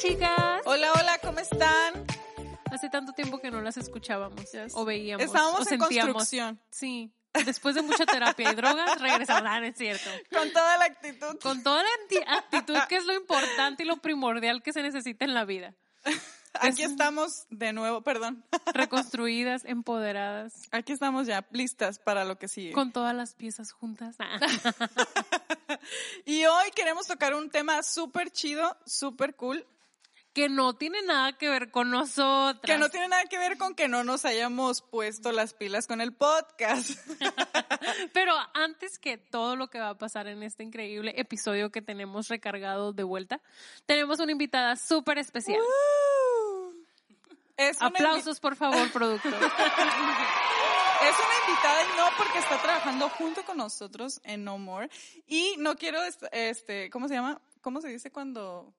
chicas. Hola, hola, ¿cómo están? Hace tanto tiempo que no las escuchábamos o veíamos. Estábamos o en sentíamos. construcción. Sí. Después de mucha terapia y drogas, regresamos. Ah, no es cierto. Con toda la actitud. Con toda la actitud que es lo importante y lo primordial que se necesita en la vida. Aquí estamos de nuevo, perdón. Reconstruidas, empoderadas, Aquí estamos ya listas para lo que sigue. con todas las piezas juntas. Ah. Y hoy queremos tocar un tema súper chido, súper cool, Que no tiene nada que ver con nosotras. que no tiene nada que ver con que no nos hayamos puesto las pilas con el podcast. Pero antes que todo lo que va a pasar en este increíble episodio que tenemos recargado de vuelta, tenemos una invitada súper especial. Es una, invi- Aplausos, por favor, productor. es una invitada y no porque está trabajando junto con nosotros en No More. Y no quiero, est- este, ¿cómo se llama? ¿Cómo se dice cuando?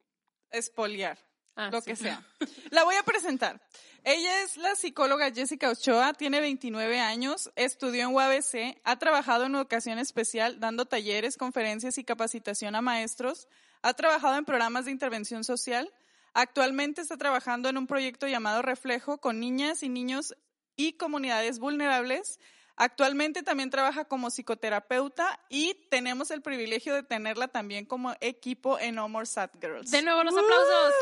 Espoliar. Ah, lo sí. que sea. La voy a presentar. Ella es la psicóloga Jessica Ochoa, tiene 29 años, estudió en UABC, ha trabajado en educación especial dando talleres, conferencias y capacitación a maestros, ha trabajado en programas de intervención social, actualmente está trabajando en un proyecto llamado Reflejo con niñas y niños y comunidades vulnerables. Actualmente también trabaja como psicoterapeuta y tenemos el privilegio de tenerla también como equipo en No More Sad Girls. De nuevo los aplausos.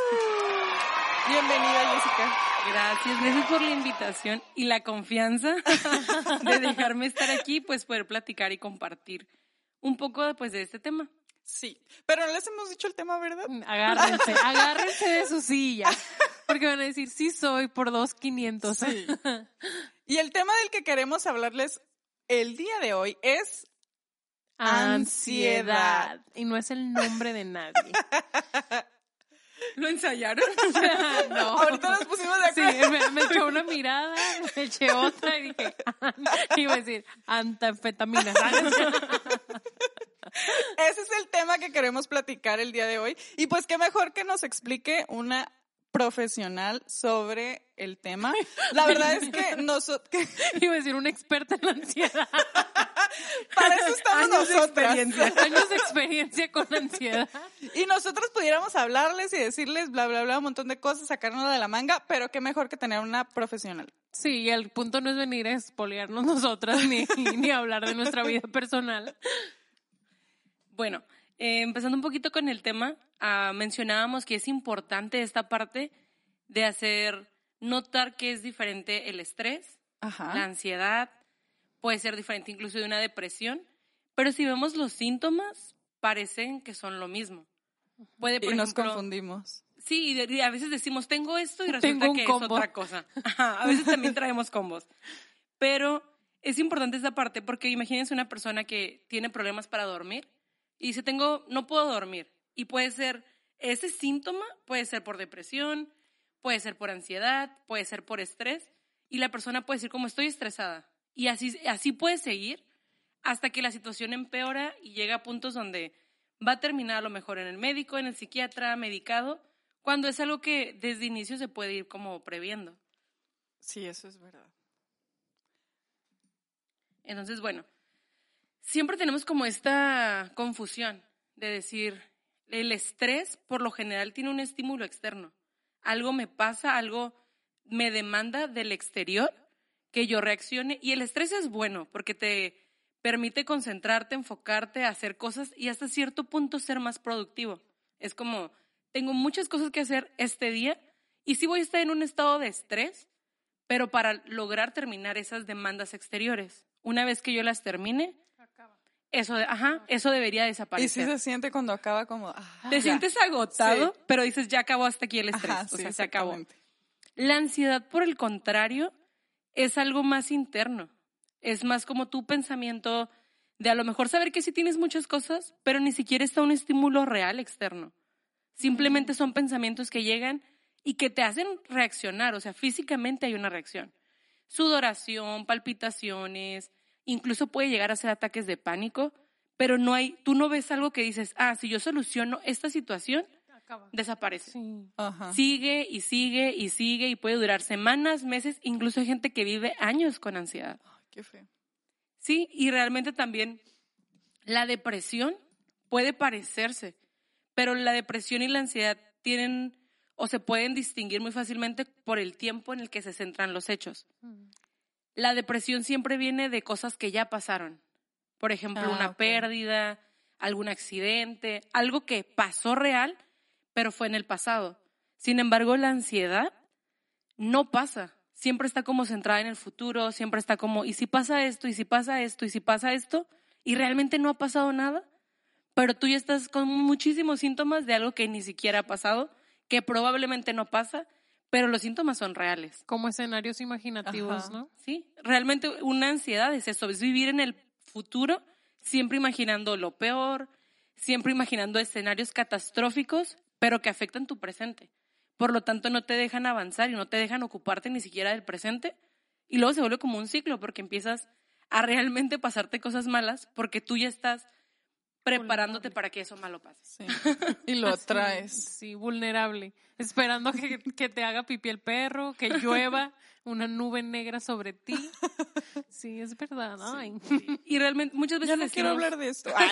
Bienvenida, Jessica. Gracias, gracias por la invitación y la confianza de dejarme estar aquí, pues poder platicar y compartir un poco pues, de este tema. Sí, pero no les hemos dicho el tema, ¿verdad? Agárrense, agárrense de sus sillas. Porque van a decir, sí soy por dos quinientos. Sí. Y el tema del que queremos hablarles el día de hoy es Ansiedad. Y no es el nombre de nadie. ¿Lo ensayaron? no. Ahorita nos pusimos de Sí, acuerdo. me, me echó una mirada, me eché otra y dije, iba a decir, antanfetamina. Ese es el tema que queremos platicar el día de hoy. Y pues qué mejor que nos explique una profesional sobre el tema. La verdad es que nosotros, Iba a decir, una experta en la ansiedad. para eso estamos Años de nosotras. experiencia. Años de experiencia con la ansiedad. Y nosotros pudiéramos hablarles y decirles bla, bla, bla, un montón de cosas, sacarnos de la manga, pero qué mejor que tener una profesional. Sí, y el punto no es venir a espoliarnos nosotras ni, ni hablar de nuestra vida personal. Bueno, eh, empezando un poquito con el tema, ah, mencionábamos que es importante esta parte de hacer notar que es diferente el estrés, Ajá. la ansiedad, puede ser diferente incluso de una depresión, pero si vemos los síntomas, parecen que son lo mismo. Puede, por y nos ejemplo, confundimos. Sí, y a veces decimos, tengo esto y resulta que combo. es otra cosa. Ajá, a veces también traemos combos. Pero es importante esta parte porque imagínense una persona que tiene problemas para dormir y dice, tengo, no puedo dormir. Y puede ser, ese síntoma puede ser por depresión, puede ser por ansiedad, puede ser por estrés. Y la persona puede decir, como estoy estresada. Y así, así puede seguir hasta que la situación empeora y llega a puntos donde va a terminar a lo mejor en el médico, en el psiquiatra, medicado, cuando es algo que desde inicio se puede ir como previendo. Sí, eso es verdad. Entonces, bueno, siempre tenemos como esta confusión de decir, el estrés por lo general tiene un estímulo externo. Algo me pasa, algo me demanda del exterior que yo reaccione y el estrés es bueno porque te permite concentrarte, enfocarte, hacer cosas y hasta cierto punto ser más productivo. Es como, tengo muchas cosas que hacer este día y sí voy a estar en un estado de estrés, pero para lograr terminar esas demandas exteriores. Una vez que yo las termine, eso, ajá, eso debería Y sí desaparecer. se siente cuando acaba como... ah, Te ya. sientes agotado, Sí. pero dices, ya acabó hasta aquí el estrés. Ajá, o sí, sea, se acabó. La ansiedad, por el contrario, es algo más interno. Es más como tu pensamiento de a lo mejor saber que sí tienes muchas cosas, pero ni siquiera está un estímulo real externo. Simplemente son pensamientos que llegan y que te hacen reaccionar, o sea, físicamente hay una reacción. Sudoración, palpitaciones, incluso puede llegar a ser ataques de pánico, pero no hay, tú no ves algo que dices, ah, si yo soluciono esta situación, desaparece Sí. Ajá. sigue y sigue y sigue y puede durar semanas, meses, incluso hay gente que vive años con ansiedad. Ay, qué feo. Sí, y realmente también la depresión puede parecerse, pero la depresión y la ansiedad tienen o se pueden distinguir muy fácilmente por el tiempo en el que se centran los hechos. La depresión siempre viene de cosas que ya pasaron. Por ejemplo, Ah, una pérdida, algún accidente, algo que pasó real, pero fue en el pasado. Sin embargo, la ansiedad no pasa. Siempre está como centrada en el futuro, siempre está como, ¿y si pasa esto? ¿Y si pasa esto? ¿Y si pasa esto? Y realmente no ha pasado nada, pero tú ya estás con muchísimos síntomas de algo que ni siquiera ha pasado, que probablemente no pasa, pero los síntomas son reales. Como escenarios imaginativos, Ajá. ¿no? Sí, realmente una ansiedad es eso, es vivir en el futuro siempre imaginando lo peor, siempre imaginando escenarios catastróficos, pero que afectan tu presente. Por lo tanto, no te dejan avanzar y no te dejan ocuparte ni siquiera del presente. Y luego se vuelve como un ciclo porque empiezas a realmente pasarte cosas malas porque tú ya estás preparándote para que eso malo pase. Sí. Y lo Así, atraes. Sí, vulnerable. Esperando que, que te haga pipí el perro, que llueva una nube negra sobre ti. Sí, es verdad. Ay. Y realmente muchas veces Ya no quiero decimos- hablar de esto. Ay.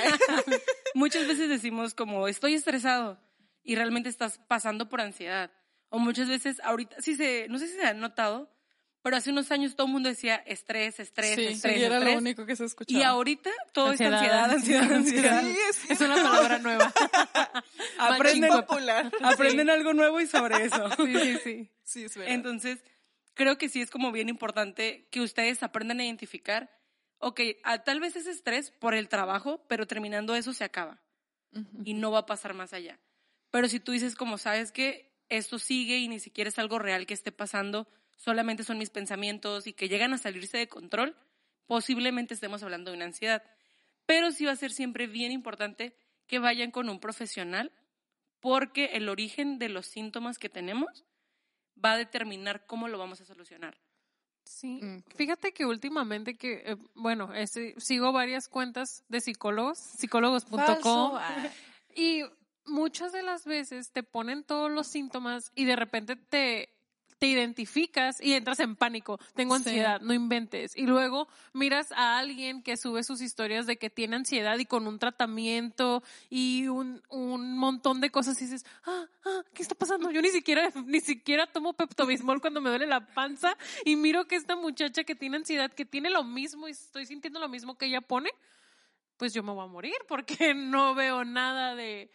Muchas veces decimos como estoy estresado y realmente estás pasando por ansiedad. O muchas veces ahorita, sí se, no sé si se han notado, pero hace unos años todo el mundo decía estrés, estrés, Sí, estrés, sí, era estrés. lo único que se escuchaba. y ahorita todo Ansiedad, es ansiedad, ansiedad, ansiedad, ansiedad. Sí, es, Es una palabra nueva. Aprenden, popular. aprenden algo nuevo y sobre eso. Sí, sí, sí. Sí, es verdad. Entonces, creo que sí es como bien importante que ustedes aprendan a identificar, ok, ah, tal vez es estrés por el trabajo, pero terminando eso se acaba. Y no va a pasar más allá. Pero si tú dices como sabes que esto sigue y ni siquiera es algo real que esté pasando, solamente son mis pensamientos y que llegan a salirse de control, posiblemente estemos hablando de una ansiedad. Pero sí va a ser siempre bien importante que vayan con un profesional porque el origen de los síntomas que tenemos va a determinar cómo lo vamos a solucionar. Sí, Ok. fíjate que últimamente que, eh, bueno, este, sigo varias cuentas de psicólogos, psicólogos.com. Ay. y muchas de las veces te ponen todos los síntomas y de repente te, te identificas y entras en pánico. Tengo Sí. ansiedad, no inventes. Y luego miras a alguien que sube sus historias de que tiene ansiedad y con un tratamiento y un, un montón de cosas y dices, ah, ah, ¿qué está pasando? Yo ni siquiera, ni siquiera tomo Pepto-Bismol cuando me duele la panza y miro que esta muchacha que tiene ansiedad, que tiene lo mismo y estoy sintiendo lo mismo que ella pone, pues yo me voy a morir porque no veo nada de,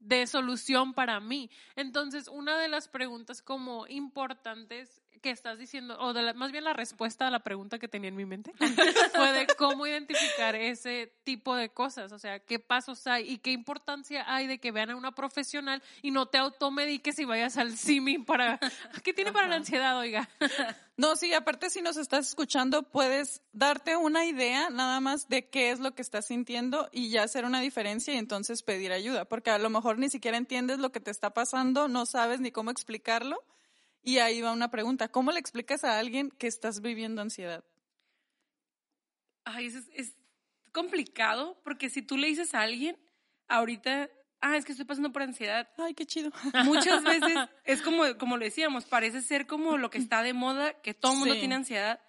de solución para mí. Entonces, una de las preguntas como importantes que estás diciendo, o de la- más bien la respuesta a la pregunta que tenía en mi mente, fue de cómo identificar ese tipo de cosas, o sea, qué pasos hay y qué importancia hay de que vean a una profesional y no te automediques y vayas al CIMI para, ¿qué tiene para la ansiedad, oiga? No, sí, aparte si nos estás escuchando, puedes darte una idea nada más de qué es lo que estás sintiendo y ya hacer una diferencia y entonces pedir ayuda, porque a lo mejor ni siquiera entiendes lo que te está pasando, no sabes ni cómo explicarlo. Y ahí va una pregunta, ¿cómo le explicas a alguien que estás viviendo ansiedad? Ay, es, es complicado porque si tú le dices a alguien, ahorita, ah, es que estoy pasando por ansiedad, Ay, qué chido. muchas veces es como, como lo decíamos, parece ser como lo que está de moda, que todo el mundo Sí. tiene ansiedad.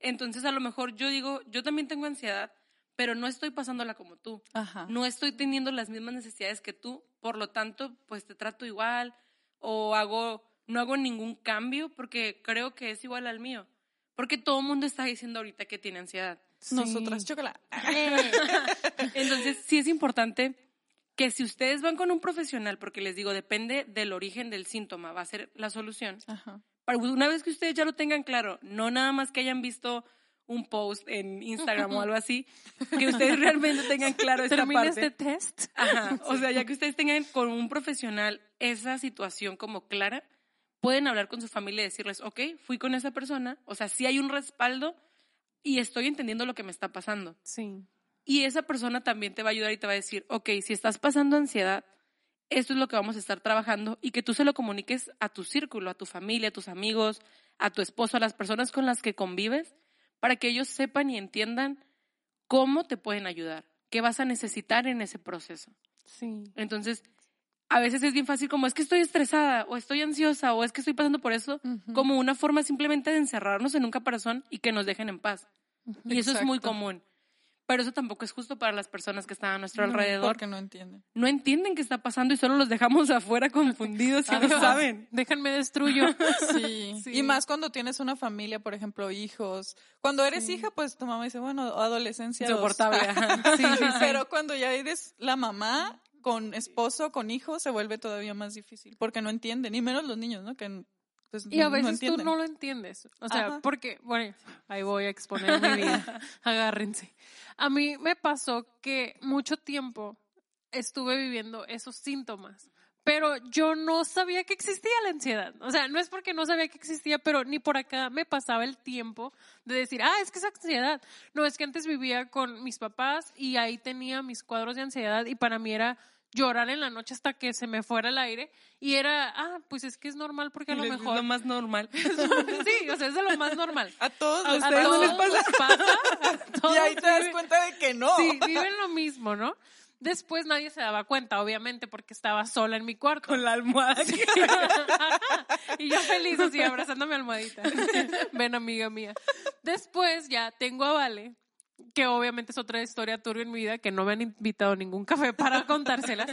Entonces a lo mejor yo digo, yo también tengo ansiedad, pero no estoy pasándola como tú. Ajá. No estoy teniendo las mismas necesidades que tú, por lo tanto, pues te trato igual o hago, no hago ningún cambio porque creo que es igual al mío. Porque todo el mundo está diciendo ahorita que tiene ansiedad. Nosotras, chocolate. Entonces, sí es importante que si ustedes van con un profesional, porque les digo, depende del origen del síntoma, va a ser la solución. Ajá. Una vez que ustedes ya lo tengan claro, no nada más que hayan visto un post en Instagram o algo así, que ustedes realmente tengan claro esta Termina parte. este test. Ajá. O sea, ya que ustedes tengan con un profesional esa situación como clara, pueden hablar con su familia y decirles, ok, fui con esa persona, o sea, sí hay un respaldo y estoy entendiendo lo que me está pasando. Sí. Y esa persona también te va a ayudar y te va a decir, ok, si estás pasando ansiedad, esto es lo que vamos a estar trabajando y que tú se lo comuniques a tu círculo, a tu familia, a tus amigos, a tu esposo, a las personas con las que convives, para que ellos sepan y entiendan cómo te pueden ayudar, qué vas a necesitar en ese proceso. Sí. Entonces, a veces es bien fácil como es que estoy estresada o estoy ansiosa o es que estoy pasando por eso, como una forma simplemente de encerrarnos en un caparazón y que nos dejen en paz. Y eso es muy común. Pero eso tampoco es justo para las personas que están a nuestro No, alrededor. Porque no entienden. No entienden qué está pasando y solo los dejamos afuera confundidos y no saben. Déjenme destruyo. Sí. Sí. Y más cuando tienes una familia, por ejemplo, hijos. Cuando eres Sí. hija, pues tu mamá dice, bueno, adolescencia. Insoportable. sí, sí. Pero cuando ya eres la mamá con esposo, con hijos, se vuelve todavía más difícil. Porque no entienden. Y menos los niños, ¿no? Que pues, Y a no veces tú no lo entiendes. O sea, Ajá. porque, bueno, ahí voy a exponer mi vida. Agárrense. A mí me pasó que mucho tiempo estuve viviendo esos síntomas. Pero yo no sabía que existía la ansiedad. O sea, no es porque no sabía que existía, pero ni por acá me pasaba el tiempo de decir, ah, es que es ansiedad. No, es que antes vivía con mis papás y ahí tenía mis cuadros de ansiedad y para mí era llorar en la noche hasta que se me fuera el aire y era, ah, pues es que es normal porque a lo Es mejor lo más normal. sí, o sea, es de lo más normal. A todos A ustedes no pasa. les todos les pasa. a todos Y ahí te das viven- cuenta de que no. Sí, viven lo mismo, ¿no? Después nadie se daba cuenta, obviamente, porque estaba sola en mi cuarto. Con la almohada. y yo feliz así, abrazando mi almohadita. Ven, amiga mía. Después ya tengo a Vale, que obviamente es otra historia turbia en mi vida, que no me han invitado a ningún café para contárselas.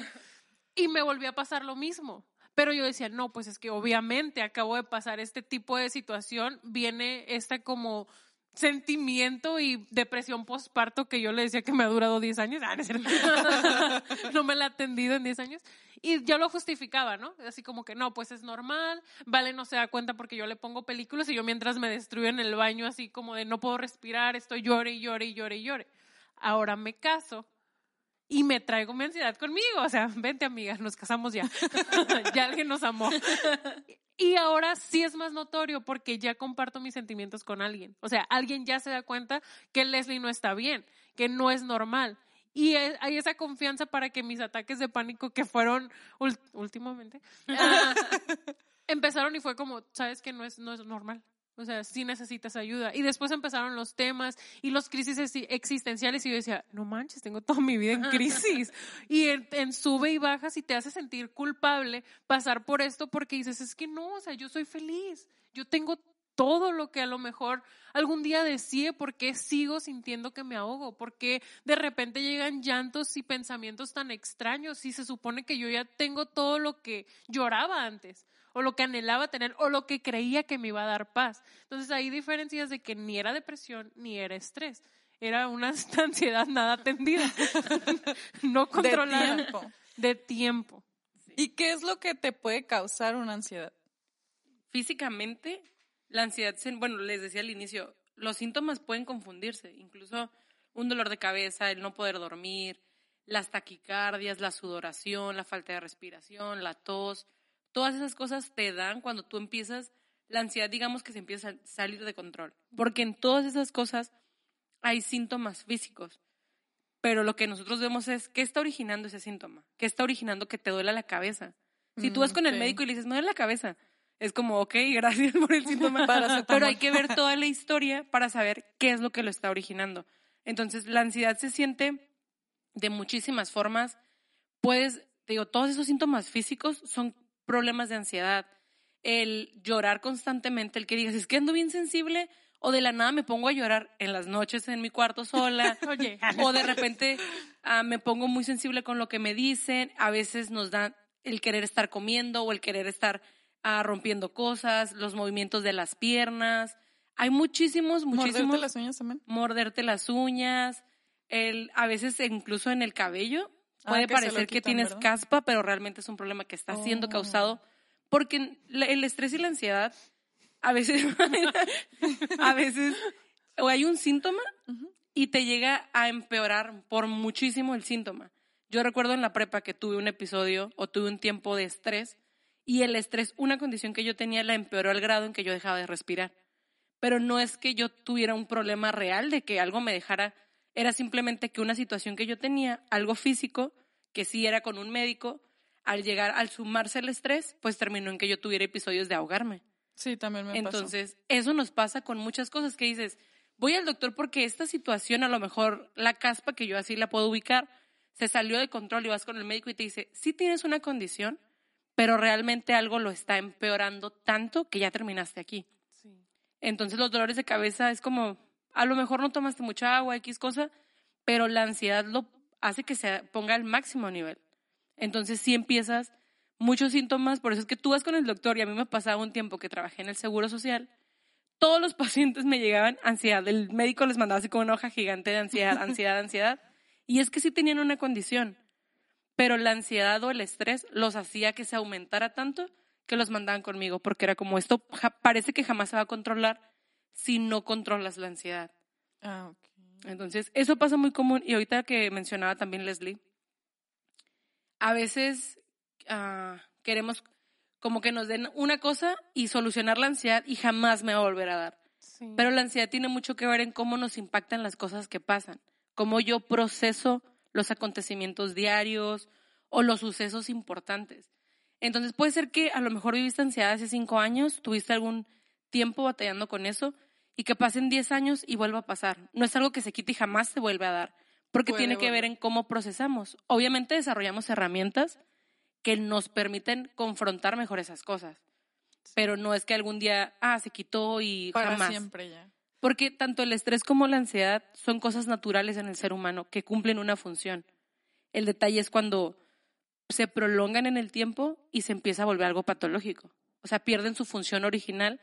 Y me volvió a pasar lo mismo. Pero yo decía, no, pues es que obviamente acabo de pasar este tipo de situación, viene esta como sentimiento y depresión postparto que yo le decía que me ha durado 10 años. Ah, no, no me la he atendido en 10 años. Y yo lo justificaba, ¿no? Así como que no, pues es normal. Vale no se da cuenta porque yo le pongo películas y yo mientras me destruyo en el baño así como de no puedo respirar, estoy llore y llore y llore y llore. Ahora me caso y me traigo mi ansiedad conmigo. O sea, vente amiga, nos casamos ya. ya alguien nos amó. Y ahora sí es más notorio porque ya comparto mis sentimientos con alguien. O sea, alguien ya se da cuenta que Leslie no está bien, que no es normal. Y hay esa confianza para que mis ataques de pánico que fueron últimamente ah, empezaron y fue como, sabes que no es, no es normal. O sea, sí necesitas ayuda. Y después empezaron los temas y los crisis exi- existenciales y yo decía, no manches, tengo toda mi vida en crisis. y en, en sube y bajas y te hace sentir culpable pasar por esto porque dices, es que no, o sea, yo soy feliz. Yo tengo todo lo que a lo mejor algún día decía, ¿por qué sigo sintiendo que me ahogo? ¿Por qué de repente llegan llantos y pensamientos tan extraños si se supone que yo ya tengo todo lo que lloraba antes? O lo que anhelaba tener o lo que creía que me iba a dar paz. Entonces hay diferencias de que ni era depresión ni era estrés. Era una ansiedad nada atendida, no de controlada. tiempo. De tiempo. ¿Y qué es lo que te puede causar una ansiedad? Físicamente, la ansiedad, se- bueno, les decía al inicio, los síntomas pueden confundirse, incluso un dolor de cabeza, el no poder dormir, las taquicardias, la sudoración, la falta de respiración, la tos, todas esas cosas te dan cuando tú empiezas, la ansiedad digamos que se empieza a salir de control, porque en todas esas cosas hay síntomas físicos, pero lo que nosotros vemos es qué está originando ese síntoma, qué está originando que te duela la cabeza. Si tú vas con el Mm, médico y le dices, me duele la cabeza, es como, ok, gracias por el síntoma, pero hay que ver toda la historia para saber qué es lo que lo está originando. Entonces, la ansiedad se siente de muchísimas formas. Puedes, te digo, todos esos síntomas físicos son problemas de ansiedad. El llorar constantemente, el que digas, es que ando bien sensible, o de la nada me pongo a llorar en las noches en mi cuarto sola, Oye, o de repente ah, me pongo muy sensible con lo que me dicen, a veces nos da el querer estar comiendo o el querer estar ah, rompiendo cosas, los movimientos de las piernas. Hay muchísimos, muchísimos ¿Morderte las uñas también? morderte las uñas, el, a veces incluso en el cabello. Ah, Puede que lo parecer que tienes ¿verdad? caspa, pero realmente es un problema que está siendo Oh. causado porque el estrés y la ansiedad a veces, a veces, o hay un síntoma y te llega a empeorar por muchísimo el síntoma. Yo recuerdo en la prepa que tuve un episodio o tuve un tiempo de estrés y el estrés, una condición que yo tenía, la empeoró al grado en que yo dejaba de respirar. Pero no es que yo tuviera un problema real de que algo me dejara, era simplemente que una situación que yo tenía, algo físico, que sí era con un médico, al llegar, al sumarse el estrés, pues terminó en que yo tuviera episodios de ahogarme. Sí, también me pasó. Entonces, eso nos pasa con muchas cosas que dices, voy al doctor porque esta situación, a lo mejor la caspa que yo así la puedo ubicar, se salió de control y vas con el médico y te dice, sí tienes una condición, pero realmente algo lo está empeorando tanto que ya terminaste aquí. Sí. Entonces los dolores de cabeza es como, a lo mejor no tomaste mucha agua, X cosa, pero la ansiedad lo hace que se ponga al máximo nivel. Entonces sí empiezas muchos síntomas, por eso es que tú vas con el doctor y a mí me pasaba un tiempo que trabajé en el Seguro Social, todos los pacientes me llegaban ansiedad, el médico les mandaba así como una hoja gigante de ansiedad, ansiedad, ansiedad, y es que sí tenían una condición, pero la ansiedad o el estrés los hacía que se aumentara tanto que los mandaban conmigo, porque era como esto parece que jamás se va a controlar si no controlas la ansiedad. Ah. Entonces, eso pasa muy común. Y ahorita que mencionaba también Leslie, a veces ah, queremos como que nos den una cosa y solucionar la ansiedad y jamás me va a volver a dar. Sí. Pero la ansiedad tiene mucho que ver en cómo nos impactan las cosas que pasan, cómo yo proceso los acontecimientos diarios o los sucesos importantes. Entonces puede ser que a lo mejor viviste ansiedad hace cinco años, tuviste algún tiempo batallando con eso y que pasen diez años y vuelva a pasar. No es algo que se quite y jamás se vuelve a dar, porque Puede tiene que ver en cómo procesamos. Obviamente desarrollamos herramientas que nos permiten confrontar mejor esas cosas, pero no es que algún día, ah, se quitó y Para jamás. siempre ya. Porque tanto el estrés como la ansiedad son cosas naturales en el ser humano que cumplen una función. El detalle es cuando se prolongan en el tiempo y se empieza a volver algo patológico. O sea, pierden su función original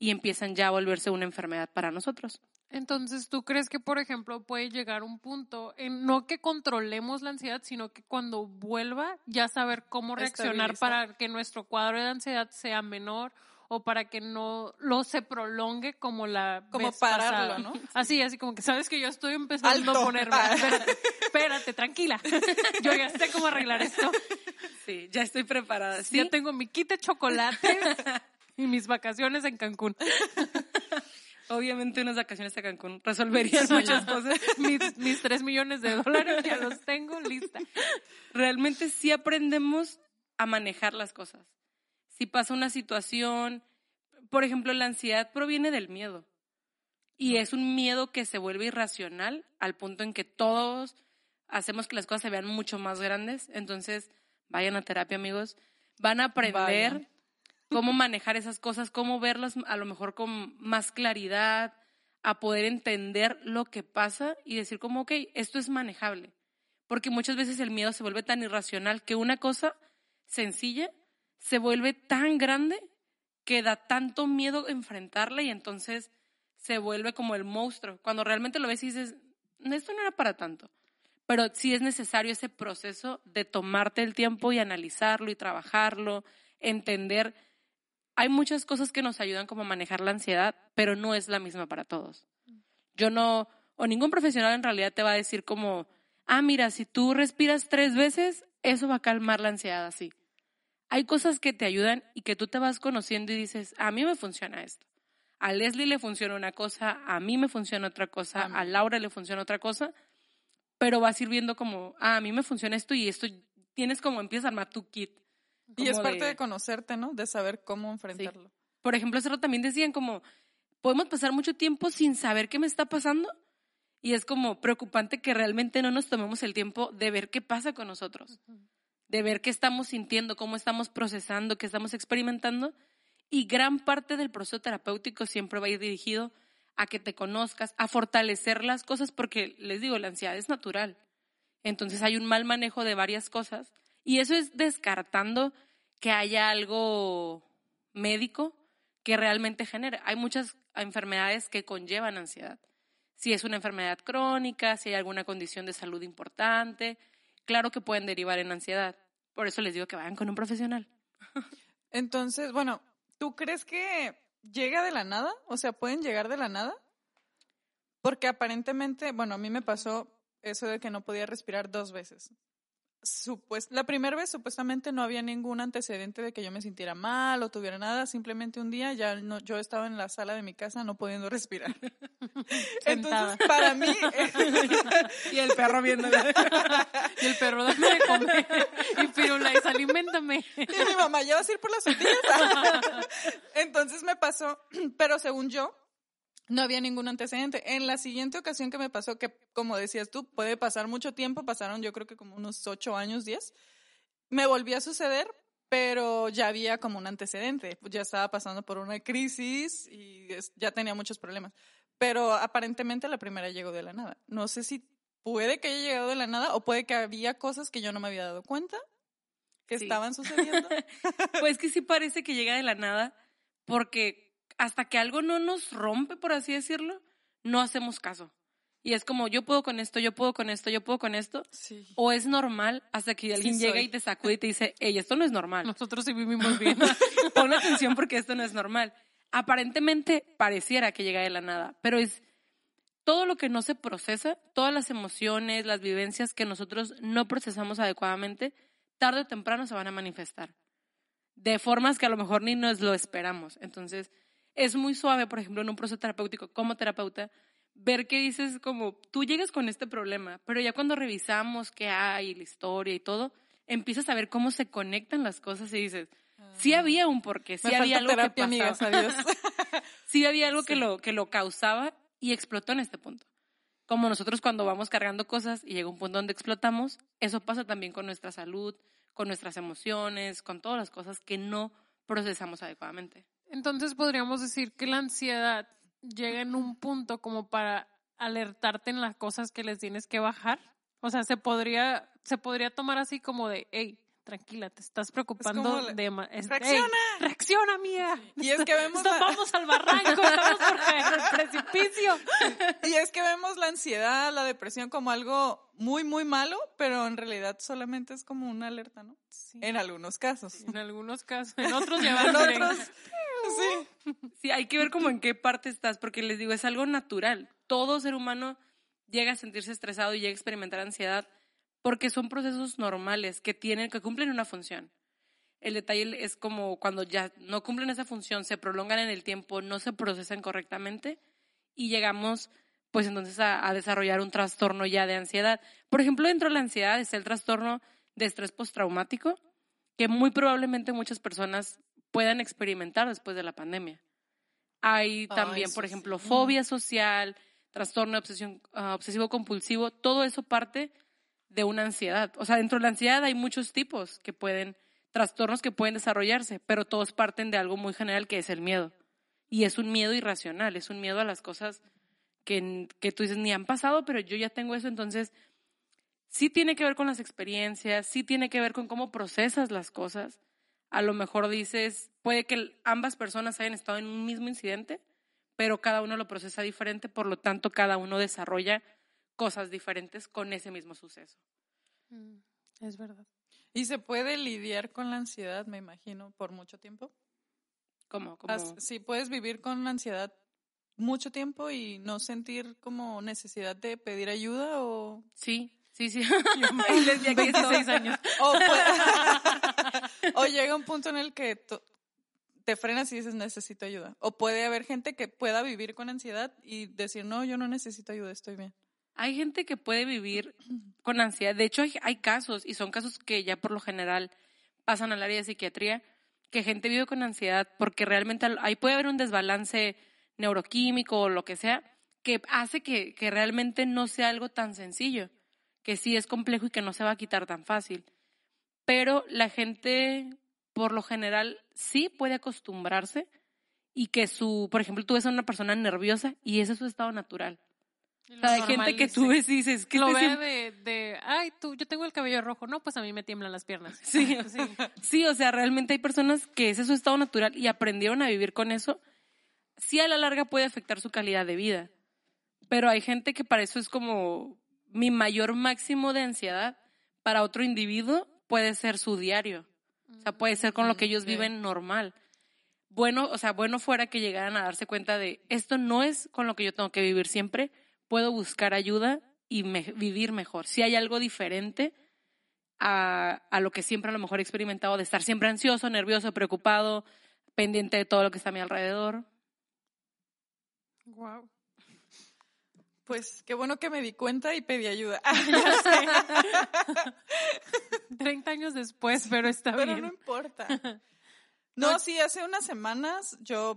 y empiezan ya a volverse una enfermedad para nosotros. Entonces, ¿tú crees que, por ejemplo, puede llegar un punto en no que controlemos la ansiedad, sino que cuando vuelva ya saber cómo reaccionar para que nuestro cuadro de ansiedad sea menor o para que no lo se prolongue como la Como vez pararlo, pasada? ¿no? Así, así como que sabes que yo estoy empezando Alto. a ponerme. Ah. Espérate, espérate, tranquila. Yo ya sé cómo arreglar esto. Sí, ya estoy preparada. Sí, Ya tengo mi kit de chocolate y mis vacaciones en Cancún. obviamente unas vacaciones a Cancún resolverían muchas cosas. Mis, mis tres millones de dólares ya los tengo lista. realmente sí aprendemos a manejar las cosas. Si pasa una situación, por ejemplo, la ansiedad proviene del miedo. Y es un miedo que se vuelve irracional al punto en que todos hacemos que las cosas se vean mucho más grandes. Entonces, vayan a terapia, amigos. Van a aprender Vayan. Cómo manejar esas cosas, cómo verlas a lo mejor con más claridad, a poder entender lo que pasa y decir como, ok, esto es manejable. Porque muchas veces el miedo se vuelve tan irracional que una cosa sencilla se vuelve tan grande que da tanto miedo enfrentarla y entonces se vuelve como el monstruo. Cuando realmente lo ves y dices, "No, esto no era para tanto. Pero sí es necesario ese proceso de tomarte el tiempo y analizarlo y trabajarlo, entender. Hay muchas cosas que nos ayudan como a manejar la ansiedad, pero no es la misma para todos. Yo no, o ningún profesional en realidad te va a decir como, ah, mira, si tú respiras tres veces, eso va a calmar la ansiedad así. Hay cosas que te ayudan y que tú te vas conociendo y dices, a mí me funciona esto. A Leslie le funciona una cosa, a mí me funciona otra cosa, A Laura le funciona otra cosa, pero vas a ir viendo como, ah, a mí me funciona esto y esto tienes como empiezas a armar tu kit. Y es parte de... conocerte, ¿no? De saber cómo enfrentarlo. Por ejemplo, hace también decían como, podemos pasar mucho tiempo sin saber qué me está pasando y es como preocupante que realmente no nos tomemos el tiempo de ver qué pasa con nosotros, de ver qué estamos sintiendo, cómo estamos procesando, qué estamos experimentando y gran parte del proceso terapéutico siempre va a ir dirigido a que te conozcas, a fortalecer las cosas porque les digo, la ansiedad es natural. Entonces hay un mal manejo de varias cosas y eso es descartando que haya algo médico que realmente genere. Hay muchas enfermedades que conllevan ansiedad. Si es una enfermedad crónica, si hay alguna condición de salud importante, claro que pueden derivar en ansiedad. Por eso les digo que vayan con un profesional. Entonces, bueno, ¿tú crees que llega de la nada? O sea, ¿pueden llegar de la nada? Porque aparentemente, bueno, a mí me pasó eso de que no podía respirar dos veces. Supues- la primera vez supuestamente no había ningún antecedente de que yo me sintiera mal o tuviera nada, simplemente un día ya no, yo estaba en la sala de mi casa no pudiendo respirar. Entonces, para mí, Y el perro viéndola. Y el perro, dame de comer. Y Firulais, aliméntame. Y mi mamá, ¿ya vas a ir por las tortillas? Entonces me pasó, pero según yo, no había ningún antecedente. En la siguiente ocasión que me pasó, que como decías tú, puede pasar mucho tiempo, pasaron yo creo que como unos ocho años, diez, me volvió a suceder, pero ya había como un antecedente. Ya estaba pasando por una crisis y ya tenía muchos problemas. Pero aparentemente la primera llegó de la nada. No sé si puede que haya llegado de la nada o puede que había cosas que yo no me había dado cuenta que Sí. estaban sucediendo. Pues que sí parece que llega de la nada, porque hasta que algo no nos rompe, por así decirlo, no hacemos caso. Y es como, yo puedo con esto, yo puedo con esto, yo puedo con esto. Sí. O es normal hasta que alguien llega soy. y te sacude y te dice, hey, esto no es normal. Nosotros sí vivimos bien. Pon atención porque esto no es normal. Aparentemente pareciera que llega de la nada, pero es todo lo que no se procesa, todas las emociones, las vivencias que nosotros no procesamos adecuadamente, tarde o temprano se van a manifestar. De formas que a lo mejor ni nos lo esperamos. Entonces, es muy suave, por ejemplo, en un proceso terapéutico como terapeuta, ver que dices como, tú llegas con este problema, pero ya cuando revisamos qué hay, la historia y todo, empiezas a ver cómo se conectan las cosas y dices, sí había un porqué, sí Me había algo terapia, que pasaba. amigas, adiós. sí había algo que, lo, que lo causaba y explotó en este punto. Como nosotros cuando vamos cargando cosas y llega un punto donde explotamos, eso pasa también con nuestra salud, con nuestras emociones, con todas las cosas que no procesamos adecuadamente. Entonces podríamos decir que la ansiedad llega en un punto como para alertarte en las cosas que les tienes que bajar. O sea, se podría, se podría tomar así como de, hey, tranquila, te estás preocupando de es- ey, ¡Reacciona! reacciona, amiga. Y es que vemos la- vamos al barranco, estamos por caer al precipicio. Y es que vemos la ansiedad, la depresión como algo muy, muy malo, pero en realidad solamente es como una alerta, ¿no? Sí, En algunos casos. en algunos casos, en otros En llevan otros, sí. Sí, hay que ver como en qué parte estás, porque les digo, es algo natural. Todo ser humano llega a sentirse estresado y llega a experimentar ansiedad porque son procesos normales que tienen, que cumplen una función. El detalle es como cuando ya no cumplen esa función, se prolongan en el tiempo, no se procesan correctamente y llegamos pues entonces a, a desarrollar un trastorno ya de ansiedad. Por ejemplo, dentro de la ansiedad está el trastorno de estrés postraumático, que muy probablemente muchas personas puedan experimentar después de la pandemia. Hay Ay, también, por sí. ejemplo, fobia social, trastorno de obsesión, ah, obsesivo compulsivo, todo eso parte de una ansiedad. O sea, dentro de la ansiedad hay muchos tipos que pueden, trastornos que pueden desarrollarse, pero todos parten de algo muy general que es el miedo. Y es un miedo irracional, es un miedo a las cosas que, que tú dices, ni han pasado, pero yo ya tengo eso, entonces sí tiene que ver con las experiencias, sí tiene que ver con cómo procesas las cosas. A lo mejor dices, puede que ambas personas hayan estado en un mismo incidente, pero cada uno lo procesa diferente, por lo tanto cada uno desarrolla cosas diferentes con ese mismo suceso. Mm, Es verdad. Y se puede lidiar con la ansiedad, me imagino, por mucho tiempo. Como, As- Sí, puedes vivir con la ansiedad mucho tiempo y no sentir como necesidad de pedir ayuda o... sí, sí, sí. Y les- estoy. 26 años. O, puede- o llega un punto en el que te frenas y dices necesito ayuda. O puede haber gente que pueda vivir con ansiedad y decir no, yo no necesito ayuda, estoy bien. Hay gente que puede vivir con ansiedad. De hecho, hay, hay casos, y son casos que ya por lo general pasan al área de psiquiatría, que gente vive con ansiedad porque realmente al- ahí puede haber un desbalance neuroquímico o lo que sea, que hace que, que realmente no sea algo tan sencillo, que sí es complejo y que no se va a quitar tan fácil. Pero la gente, por lo general, sí puede acostumbrarse y que su, por ejemplo, tú ves a una persona nerviosa y ese es su estado natural. O sea, hay gente que tú ves y dices, que lo ve de, de, ay, tú, yo tengo el cabello rojo. No, pues a mí me tiemblan las piernas. Sí, sí. Sí, o sea, realmente hay personas que ese es su estado natural y aprendieron a vivir con eso. Sí, a la larga puede afectar su calidad de vida, pero hay gente que para eso es como mi mayor máximo de ansiedad. Para otro individuo puede ser su diario. O sea, puede ser con lo que ellos Ok. viven normal. Bueno, o sea, bueno fuera que llegaran a darse cuenta de esto no es con lo que yo tengo que vivir siempre, puedo buscar ayuda y me- vivir mejor. Si hay algo diferente, a, a lo que siempre a lo mejor he experimentado de estar siempre ansioso, nervioso, preocupado, pendiente de todo lo que está a mi alrededor. Wow. Pues qué bueno que me di cuenta y pedí ayuda. 30 años después, pero está Pero bien. no importa. No, sí, hace unas semanas yo,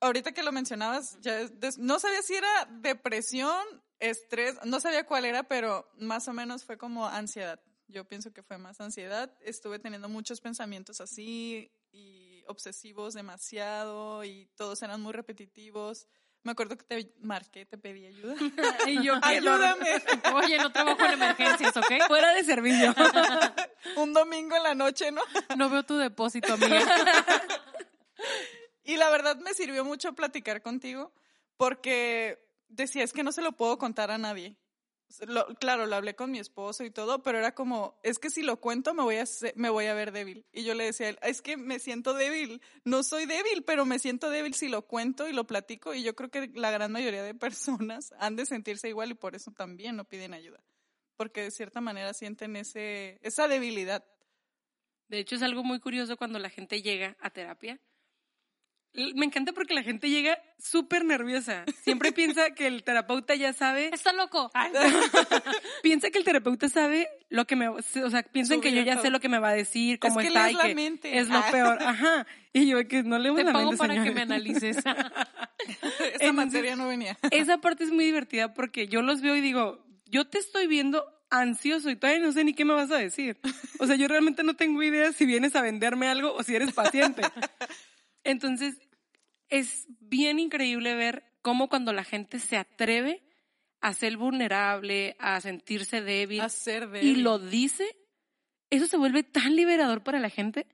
ahorita que lo mencionabas, ya des- no sabía si era depresión, estrés, no sabía cuál era, pero más o menos fue como ansiedad. Yo pienso que fue más ansiedad. Estuve teniendo muchos pensamientos así y obsesivos demasiado y todos eran muy repetitivos. Me acuerdo que te marqué, te pedí ayuda. y yo. Ayúdame. Oye, no trabajo en emergencias, ¿ok? Fuera de servicio. Un domingo en la noche, ¿no? No veo tu depósito, amiga. Y la verdad me sirvió mucho platicar contigo porque decía, es que no se lo puedo contar a nadie. Claro, lo hablé con mi esposo y todo, pero era como, es que si lo cuento me voy a me voy a ver débil. Y yo le decía a él, es que me siento débil. No soy débil, pero me siento débil si lo cuento y lo platico. Y yo creo que la gran mayoría de personas han de sentirse igual y por eso también no piden ayuda. Porque de cierta manera sienten ese, esa debilidad. De hecho, es algo muy curioso cuando la gente llega a terapia. Me encanta porque la gente llega súper nerviosa. Siempre piensa que el terapeuta ya sabe, Está loco. Piensa que el terapeuta sabe lo que me, o sea, piensan que yo ya sé lo que me va a decir, cómo que está lees y la que mente. es lo Ah. peor. Ajá. Y yo que no leo te la pago mente, para que me analices. Esa Entonces- materia no venía. Esa parte es muy divertida porque yo los veo y digo, yo te estoy viendo ansioso y todavía no sé ni qué me vas a decir. O sea, yo realmente no tengo idea si vienes a venderme algo o si eres paciente. Entonces, es bien increíble ver cómo cuando la gente se atreve a ser vulnerable, a sentirse débil A ser y lo dice, eso se vuelve tan liberador para la gente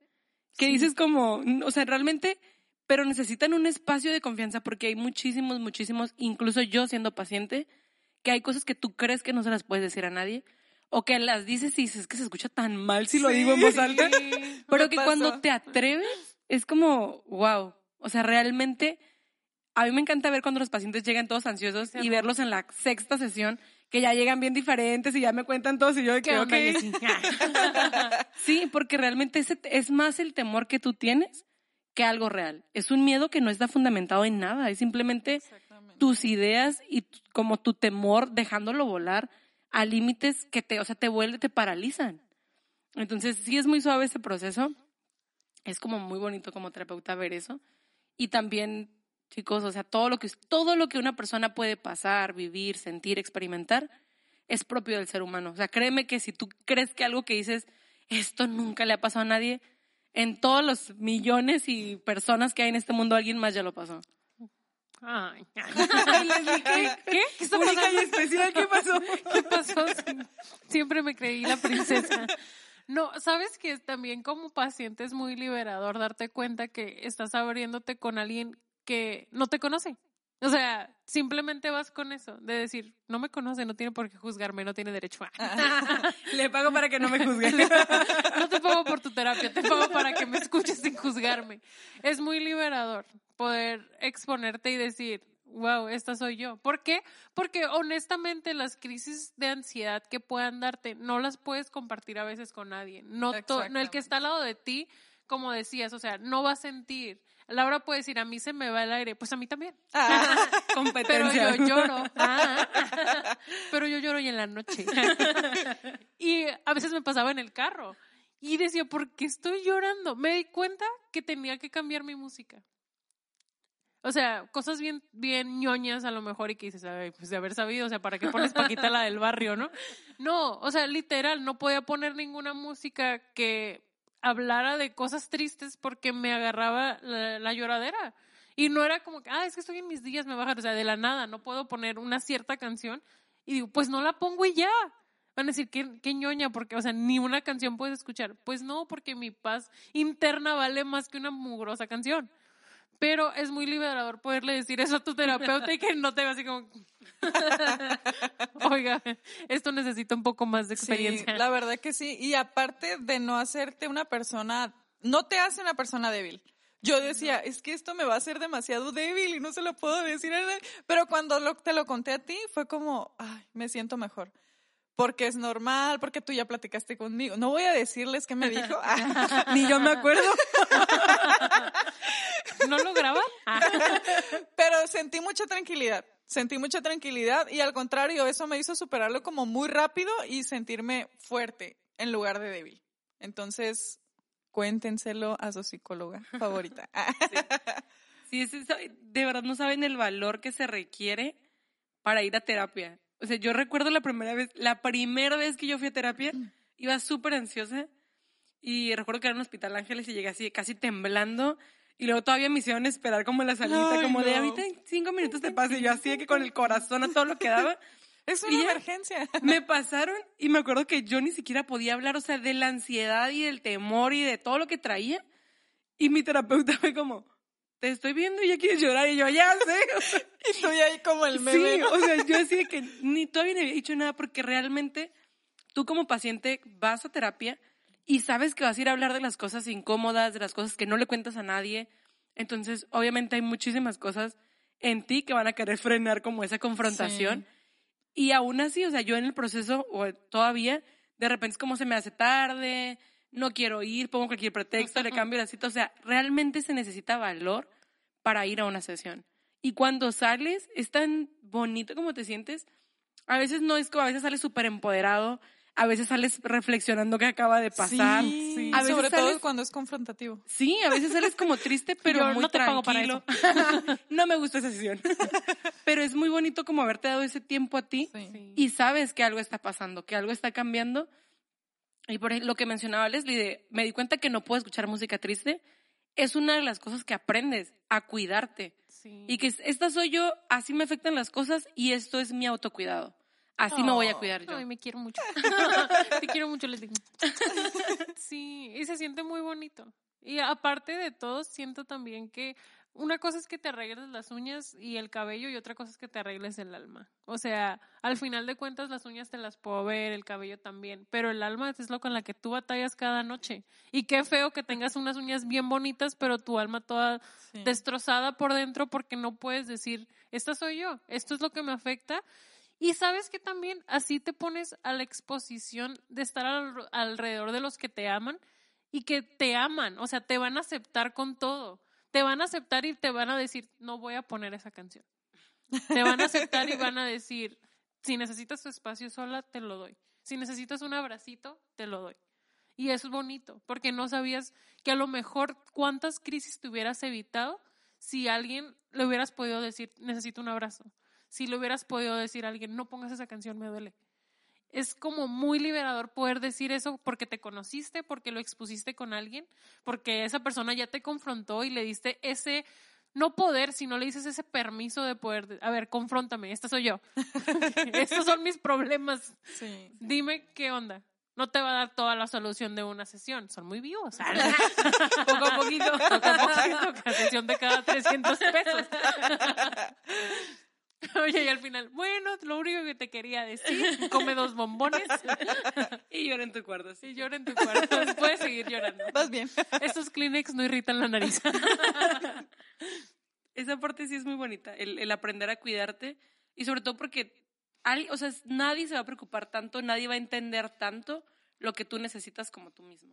que Sí. dices como, o sea, realmente, pero necesitan un espacio de confianza porque hay muchísimos, muchísimos, incluso yo siendo paciente, que hay cosas que tú crees que no se las puedes decir a nadie o que las dices y dices que se escucha tan mal si lo Sí. digo en voz alta, pero Me que cuando te atreves es como, wow, o sea, realmente a mí me encanta ver cuando los pacientes llegan todos ansiosos Sí, y verlos en la sexta sesión que ya llegan bien diferentes y ya me cuentan todos y yo ¿Qué que? Sí, porque realmente ese es más el temor que tú tienes que algo real. Es un miedo que no está fundamentado en nada, es simplemente tus ideas y como tu temor dejándolo volar a límites que te, o sea, te vuelve, te paralizan. Entonces, sí es muy suave ese proceso. Es como muy bonito como terapeuta ver eso. Y también, chicos, o sea, todo lo que, todo lo que una persona puede pasar, vivir, sentir, experimentar, es propio del ser humano. O sea, créeme que si tú crees que algo que dices, esto nunca le ha pasado a nadie, en todos los millones y personas que hay en este mundo, alguien más ya lo pasó. Ay. ¿Qué? ¿Qué? ¿Qué está Única y pasando? especial, ¿qué pasó? ¿Qué pasó? Siempre me creí la princesa. No, sabes que también como paciente es muy liberador darte cuenta que estás abriéndote con alguien que no te conoce. O sea, simplemente vas con eso, de decir, no me conoce, no tiene por qué juzgarme, no tiene derecho a. Le pago para que no me juzguen. No te pago por tu terapia, te pago para que me escuches sin juzgarme. Es muy liberador poder exponerte y decir, wow, esta soy yo. ¿Por qué? Porque honestamente las crisis de ansiedad que puedan darte no las puedes compartir a veces con nadie. No, no el que está al lado de ti, como decías, o sea, no va a sentir. Laura puede decir, a mí se me va el aire, pues a mí también. Ah, Pero yo lloro. Ah. Pero yo lloro y en la noche. Y a veces me pasaba en el carro. Y decía, ¿por qué estoy llorando? Me di cuenta que tenía que cambiar mi música. O sea, cosas bien, bien ñoñas a lo mejor y que dices, "Ay, pues de haber sabido, o sea, ¿para qué pones Paquita la del barrio, no? No, o sea, literal, no podía poner ninguna música que hablara de cosas tristes porque me agarraba la, la lloradera. Y no era como que, ah, es que estoy en mis días, me bajan, o sea, de la nada, no puedo poner una cierta canción. Y digo, pues no la pongo y ya. Van a decir, qué, qué ñoña, porque, o sea, ni una canción puedes escuchar. Pues no, porque mi paz interna vale más que una mugrosa canción. Pero es muy liberador poderle decir eso a tu terapeuta y que no te vea así como, oiga, esto necesita un poco más de sí, experiencia. la verdad que sí. Y aparte de no hacerte una persona, no te hace una persona débil. Yo decía, es que esto me va a hacer demasiado débil y no se lo puedo decir a nadie. Pero cuando lo- te lo conté a ti, fue como, ay, me siento mejor. Porque es normal, porque tú ya platicaste conmigo. No voy a decirles qué me dijo. Ni yo me acuerdo. ¿No lo graba? Ah. Pero sentí mucha tranquilidad, sentí mucha tranquilidad y al contrario, eso me hizo superarlo como muy rápido y sentirme fuerte en lugar de débil. Entonces, cuéntenselo a su psicóloga favorita. Sí, de verdad no saben el valor que se requiere para ir a terapia. O sea, yo recuerdo la primera vez, la primera vez que yo fui a terapia, iba súper ansiosa y recuerdo que era en un hospital Ángeles y llegué así casi temblando Y luego todavía me hicieron esperar como en la salita, Ay, como de ahorita en cinco minutos te pasa. Y yo así de que con el corazón a todo lo que daba. Es una emergencia. Me pasaron y me acuerdo que yo ni siquiera podía hablar, o sea, de la ansiedad y del temor y de todo lo que traía. Y mi terapeuta fue como, te estoy viendo y ya quieres llorar. Y yo, ya sé. Y estoy ahí como el meme. Sí, o sea, yo así de que ni todavía no había dicho nada porque realmente tú como paciente vas a terapia y sabes que vas a ir a hablar de las cosas incómodas, de las cosas que no le cuentas a nadie. Entonces, obviamente hay muchísimas cosas en ti que van a querer frenar como esa confrontación. Y aún así, o sea, yo en el proceso, o todavía, de repente es como se me hace tarde, no quiero ir, pongo cualquier pretexto, le cambio la cita. O sea, realmente se necesita valor para ir a una sesión. Y cuando sales, es tan bonito como te sientes. A veces no es como, a veces sales súper empoderado, a veces sales reflexionando qué acaba de pasar. Sí, Sí. A veces sobre todo sales- cuando es confrontativo. Sí, a veces sales como triste, pero Yo muy no te pago para tranquilo. no me gusta esa sesión. pero es muy bonito como haberte dado ese tiempo a ti Sí. Y sabes que algo está pasando, que algo está cambiando. Y por ejemplo, lo que mencionaba Leslie, de, me di cuenta que no puedo escuchar música triste, es una de las cosas que aprendes, a cuidarte. Sí. Y que es- esta soy yo, así me afectan las cosas y esto es mi autocuidado. Así me voy a Oh. cuidar yo. Ay, me quiero mucho. Te quiero mucho, les digo. Sí, y se siente muy bonito. Y aparte de todo, siento también que una cosa es que te arregles las uñas y el cabello y otra cosa es que te arregles el alma. O sea, al final de cuentas las uñas te las puedo ver, el cabello también, pero el alma es lo con la que tú batallas cada noche. Y qué feo que tengas unas uñas bien bonitas, pero tu alma toda Sí. destrozada por dentro porque no puedes decir, esta soy yo, esto es lo que me afecta. Y sabes que también así te pones a la exposición de estar al- alrededor de los que te aman y que te aman, o sea, te van a aceptar con todo. Te van a aceptar y te van a decir, no voy a poner esa canción. Te van a aceptar y van a decir, si necesitas tu espacio sola, te lo doy. Si necesitas un abracito, te lo doy. Y eso es bonito, porque no sabías que a lo mejor cuántas crisis te hubieras evitado si alguien le hubieras podido decir, necesito un abrazo. Si le hubieras podido decir a alguien, no pongas esa canción, me duele. Es como muy liberador poder decir eso porque te conociste, porque lo expusiste con alguien, porque esa persona ya te confrontó y le diste ese, no poder, sino le dices ese permiso de poder, de- a ver, confróntame, esta soy yo. Estos son mis problemas. Sí. Dime qué onda. No te va a dar toda la solución de una sesión. Son muy vivos. Poco a poquito. Poco a poquito, cada sesión de cada 300 pesos. Oye, y al final, bueno, lo único que te quería decir, come dos bombones y llora en tu cuarto. y Sí. llora en tu cuarto. Puedes seguir llorando. Vas bien. Estos Kleenex no irritan la nariz. Esa parte sí es muy bonita, el, el aprender a cuidarte y sobre todo porque al- o sea, nadie se va a preocupar tanto, nadie va a entender tanto lo que tú necesitas como tú mismo.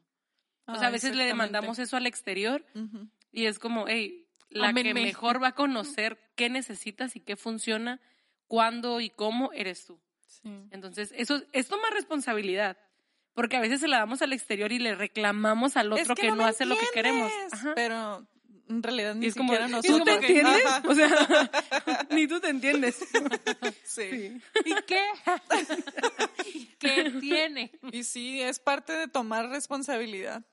O sea, a Ah, veces le demandamos eso al exterior Ujú. y es como, hey, la que mejor va a conocer qué necesitas y qué funciona, cuándo y cómo eres tú. Sí. Entonces, eso es tomar responsabilidad. Porque a veces se la damos al exterior y le reclamamos al otro Es que, no, hace lo que queremos. Ajá. Pero en realidad ni es como, siquiera ¿y nosotros. ¿tú te entiendes? Ajá. O sea, ni tú te entiendes. Sí. ¿Y qué? ¿Qué tiene? Y sí, es parte de tomar responsabilidad.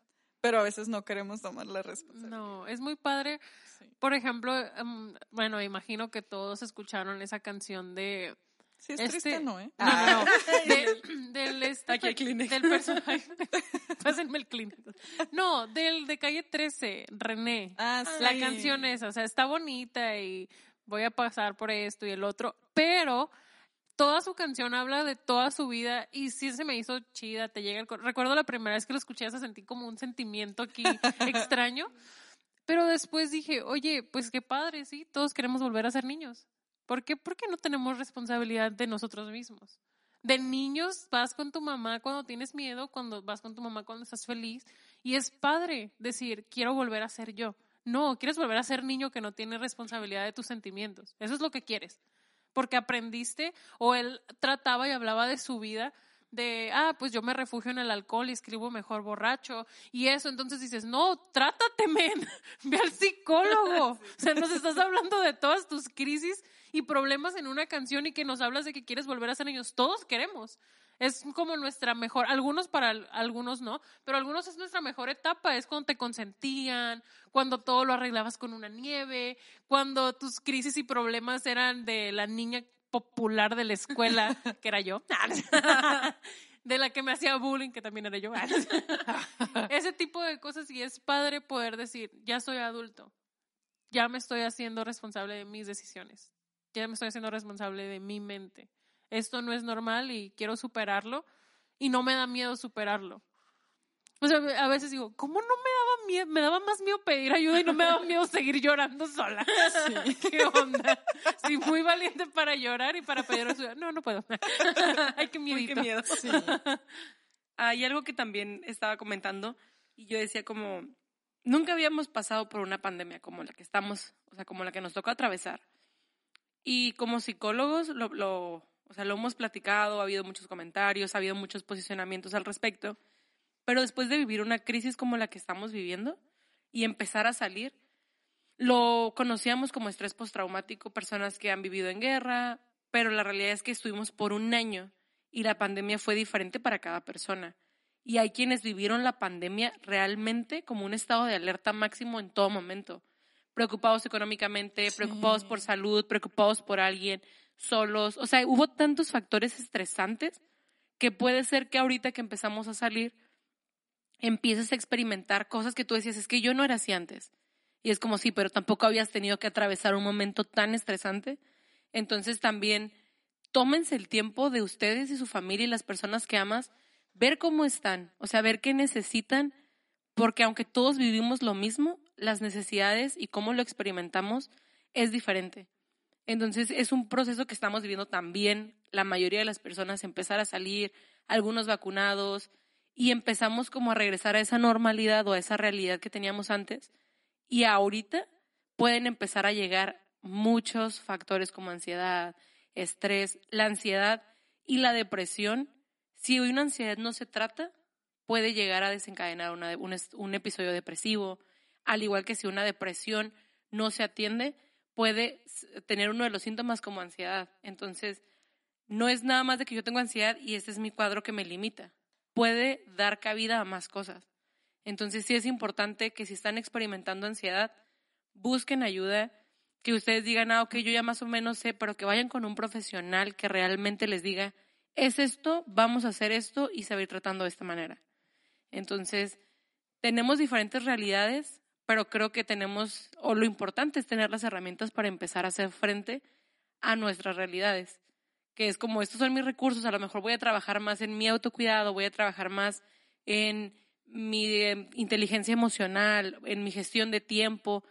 Pero a veces no queremos tomar la responsabilidad. No, es muy padre. Sí. Por ejemplo, em, bueno, imagino que todos escucharon esa canción de Sí, es Este- triste, ¿no? ¿eh? No, no, no. De- del este Aquí del personaje. Pásenme el Kleenex. No, del de calle 13, René. Ah, La sí. canción esa, o sea, está bonita y voy a pasar por esto y el otro, pero toda su canción habla de toda su vida y sí se me hizo chida, te llega el Recuerdo la primera vez que lo escuché, se sentí como un sentimiento aquí extraño, pero después dije, oye, pues qué padre, sí, todos queremos volver a ser niños. ¿Por qué? Porque no tenemos responsabilidad de nosotros mismos. De niños vas con tu mamá cuando tienes miedo, cuando vas con tu mamá cuando estás feliz y es padre decir, quiero volver a ser yo. No, quieres volver a ser niño que no tiene responsabilidad de tus sentimientos. Eso es lo que quieres. Porque aprendiste o él trataba y hablaba de su vida de, ah, pues yo me refugio en el alcohol y escribo mejor borracho y eso. Entonces dices, no, trátate, men, ve al psicólogo. O sea, nos estás hablando de todas tus crisis y problemas en una canción y que nos hablas de que quieres volver a ser niños. Todos queremos. Es como nuestra mejor, algunos para algunos no, pero algunos es nuestra mejor etapa, es cuando te consentían, cuando todo lo arreglabas con una nieve, cuando tus crisis y problemas eran de la niña popular de la escuela, que era yo, de la que me hacía bullying, que también era yo. Ese tipo de cosas y es padre poder decir, ya soy adulto, ya me estoy haciendo responsable de mis decisiones, ya me estoy haciendo responsable de mi mente esto no es normal y quiero superarlo y no me da miedo superarlo. O sea, a veces digo, ¿cómo no me daba miedo? Me daba más miedo pedir ayuda y no me daba miedo seguir llorando sola. ¿Qué onda? Sí, muy valiente para llorar y para pedir ayuda. No, no puedo. Ay, qué miedito. Qué miedo. Sí. Hay algo que también estaba comentando y yo decía como, nunca habíamos pasado por una pandemia como la que estamos, o sea, como la que nos toca atravesar. Y como psicólogos lo, lo o sea, lo hemos platicado, ha habido muchos comentarios, ha habido muchos posicionamientos al respecto, pero después de vivir una crisis como la que estamos viviendo y empezar a salir, lo conocíamos como estrés postraumático, personas que han vivido en guerra, pero la realidad es que estuvimos por un año y la pandemia fue diferente para cada persona. Y hay quienes vivieron la pandemia realmente como un estado de alerta máximo en todo momento. Preocupados económicamente, preocupados por salud, preocupados por alguien, solos. O sea, hubo tantos factores estresantes que puede ser que ahorita que empezamos a salir empieces a experimentar cosas que tú decías, es que yo no era así antes. Y es como sí, pero tampoco habías tenido que atravesar un momento tan estresante. Entonces también tómense el tiempo de ustedes y su familia y las personas que amas, ver cómo están, o sea, ver qué necesitan, porque aunque todos vivimos lo mismo, las necesidades y cómo lo experimentamos es diferente. Entonces es un proceso que estamos viviendo también, la mayoría de las personas empezar a salir, algunos vacunados, y empezamos como a regresar a esa normalidad o a esa realidad que teníamos antes. Y ahorita pueden empezar a llegar muchos factores como ansiedad, estrés, la ansiedad y la depresión. Si hoy una ansiedad no se trata, puede llegar a desencadenar un, un episodio depresivo, al igual que si una depresión no se atiende, puede tener uno de los síntomas como ansiedad. Entonces, no es nada más de que yo tengo ansiedad y este es mi cuadro que me limita. Puede dar cabida a más cosas. Entonces, sí es importante que si están experimentando ansiedad, busquen ayuda, que ustedes digan, ah, ok, yo ya más o menos sé, pero que vayan con un profesional que realmente les diga, es esto, vamos a hacer esto y se va a ir tratando de esta manera. Entonces, tenemos diferentes realidades, pero creo que tenemos, o lo importante es tener las herramientas para empezar a hacer frente a nuestras realidades, que es como, estos son mis recursos, a lo mejor voy a trabajar más en mi autocuidado, voy a trabajar más en mi eh, inteligencia emocional, en mi gestión de tiempo,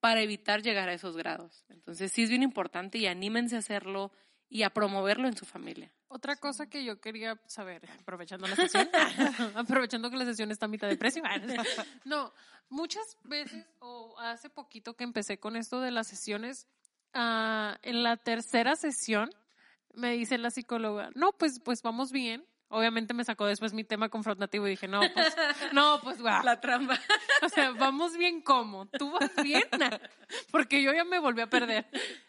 para evitar llegar a esos grados. Entonces sí es bien importante y anímense a hacerlo y a promoverlo en su familia. Otra cosa que yo quería saber, aprovechando la sesión, aprovechando que la sesión está a mitad de precio. no, muchas veces, o hace poquito que empecé con esto de las sesiones, uh, en la tercera sesión me dice la psicóloga, no, pues, pues vamos bien. Obviamente me sacó después mi tema confrontativo y dije, no, pues, no, pues, wow. La trampa. O sea, vamos bien cómo, tú vas bien, porque yo ya me volví a perder.